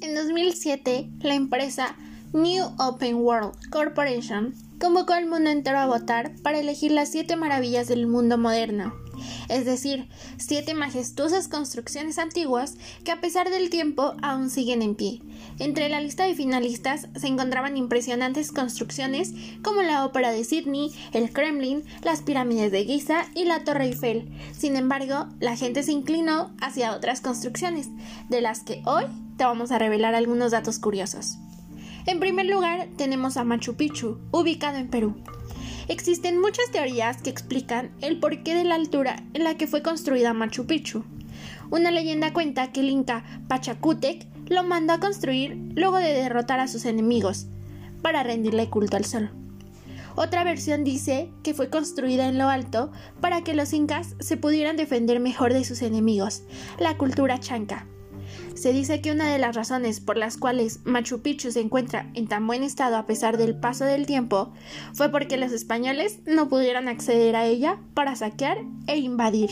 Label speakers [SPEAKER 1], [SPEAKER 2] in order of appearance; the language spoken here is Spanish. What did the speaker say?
[SPEAKER 1] En 2007, la empresa New Open World Corporation convocó al mundo entero a votar para elegir las siete maravillas del mundo moderno, es decir, siete majestuosas construcciones antiguas que a pesar del tiempo aún siguen en pie. Entre la lista de finalistas se encontraban impresionantes construcciones como la Ópera de Sydney, el Kremlin, las pirámides de Giza y la Torre Eiffel. Sin embargo, la gente se inclinó hacia otras construcciones, de las que hoy te vamos a revelar algunos datos curiosos. En primer lugar, tenemos a Machu Picchu, ubicado en Perú. Existen muchas teorías que explican el porqué de la altura en la que fue construida Machu Picchu. Una leyenda cuenta que el inca Pachacútec lo mandó a construir luego de derrotar a sus enemigos, para rendirle culto al sol. Otra versión dice que fue construida en lo alto para que los incas se pudieran defender mejor de sus enemigos, la cultura chanca. Se dice que una de las razones por las cuales Machu Picchu se encuentra en tan buen estado a pesar del paso del tiempo fue porque los españoles no pudieron acceder a ella para saquear e invadir.